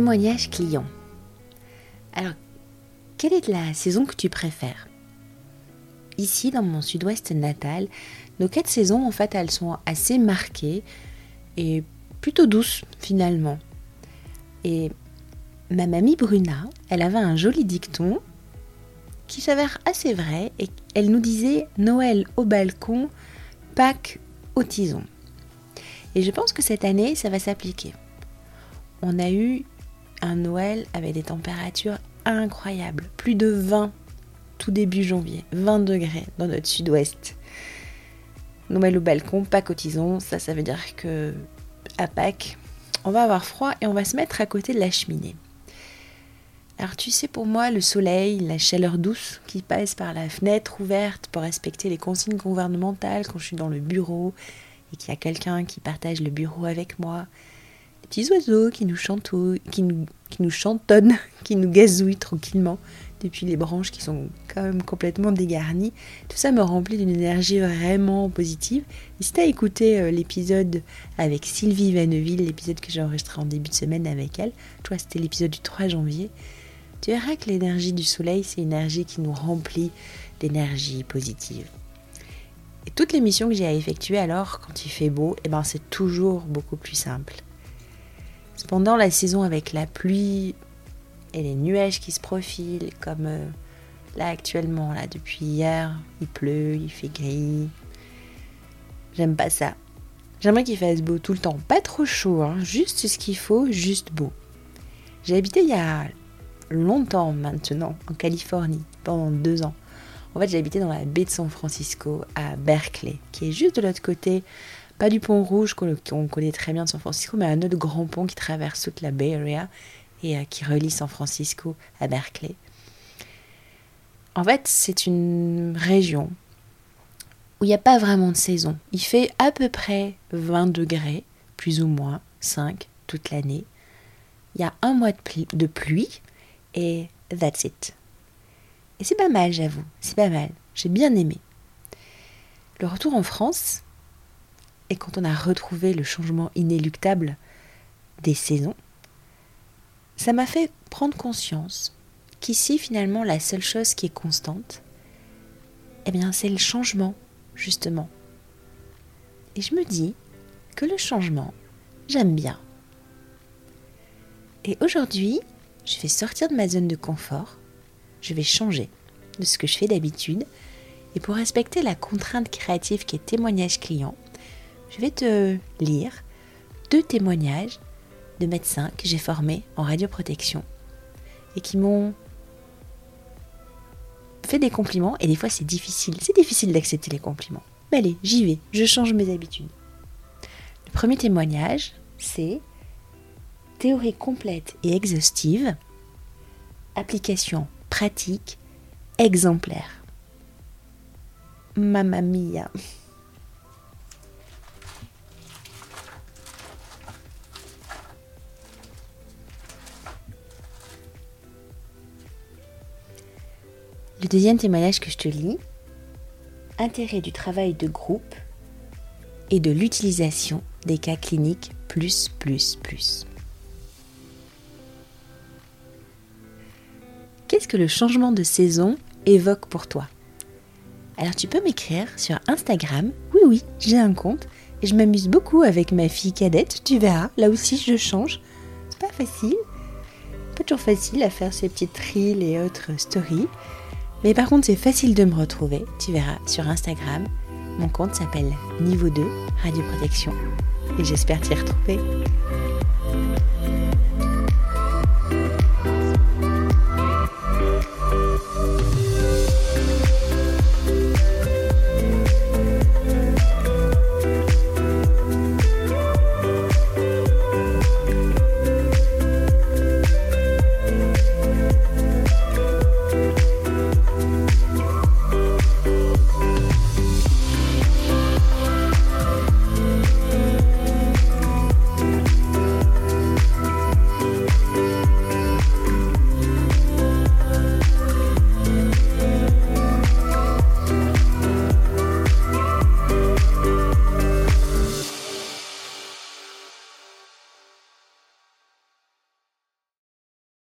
Témoignage client. Alors, quelle est la saison que tu préfères? Ici, dans mon sud-ouest natal, nos quatre saisons, en fait, elles sont assez marquées et plutôt douces finalement. Et ma mamie Bruna, elle avait un joli dicton qui s'avère assez vrai et elle nous disait Noël au balcon, Pâques au tison. Et je pense que cette année, ça va s'appliquer. On a eu un Noël avec des températures incroyables, plus de 20 tout début janvier, 20 degrés dans notre sud-ouest. Noël au balcon, au tison, ça ça veut dire que à Pâques, on va avoir froid et on va se mettre à côté de la cheminée. Alors tu sais, pour moi, le soleil, la chaleur douce qui passe par la fenêtre ouverte pour respecter les consignes gouvernementales quand je suis dans le bureau et qu'il y a quelqu'un qui partage le bureau avec moi, petits oiseaux qui nous chantouillent, qui nous, qui nous chantonnent, qui nous gazouillent tranquillement depuis les branches qui sont quand même complètement dégarnies, tout ça me remplit d'une énergie vraiment positive. Tu as écouté euh, l'épisode avec Sylvie Vanneville, l'épisode que j'ai enregistré en début de semaine avec elle, toi c'était l'épisode du 3 janvier, tu verras que l'énergie du soleil, c'est une énergie qui nous remplit d'énergie positive. Et toutes les missions que j'ai à effectuer alors, quand il fait beau, eh ben, c'est toujours beaucoup plus simple. Cependant, la saison avec la pluie et les nuages qui se profilent, comme euh, là actuellement, là depuis hier, il pleut, il fait gris. J'aime pas ça. J'aimerais qu'il fasse beau tout le temps, pas trop chaud, hein, juste ce qu'il faut, juste beau. J'ai habité il y a longtemps maintenant en Californie, pendant deux ans. En fait, j'ai habité dans la baie de San Francisco, à Berkeley, qui est juste de l'autre côté, pas du pont rouge qu'on connaît très bien de San Francisco, mais un autre grand pont qui traverse toute la Bay Area et euh, qui relie San Francisco à Berkeley. En fait, c'est une région où il n'y a pas vraiment de saison. Il fait à peu près 20 degrés, plus ou moins 5 toute l'année. Il y a un mois de pluie et that's it. Et c'est pas mal, j'avoue, c'est pas mal. J'ai bien aimé. Le retour en France, et quand on a retrouvé le changement inéluctable des saisons, ça m'a fait prendre conscience qu'ici, finalement, la seule chose qui est constante, eh bien, c'est le changement, justement. Et je me dis que le changement, j'aime bien. Et aujourd'hui, je vais sortir de ma zone de confort, je vais changer de ce que je fais d'habitude, et pour respecter la contrainte créative qui est témoignage client, je vais te lire deux témoignages de médecins que j'ai formés en radioprotection et qui m'ont fait des compliments et des fois c'est difficile, c'est difficile d'accepter les compliments. Mais allez, j'y vais, je change mes habitudes. Le premier témoignage, c'est théorie complète et exhaustive, application pratique, exemplaire. Mamma mia. Le deuxième témoignage que je te lis, intérêt du travail de groupe et de l'utilisation des cas cliniques plus plus plus. Qu'est-ce que le changement de saison évoque pour toi? Alors tu peux m'écrire sur Instagram. Oui oui, j'ai un compte et je m'amuse beaucoup avec ma fille cadette, tu verras, là aussi je change. C'est pas facile. Pas toujours facile à faire ces petites reels et autres stories. Mais par contre, c'est facile de me retrouver. Tu verras sur Instagram. Mon compte s'appelle Niveau 2 Radio Protection. Et j'espère t'y retrouver.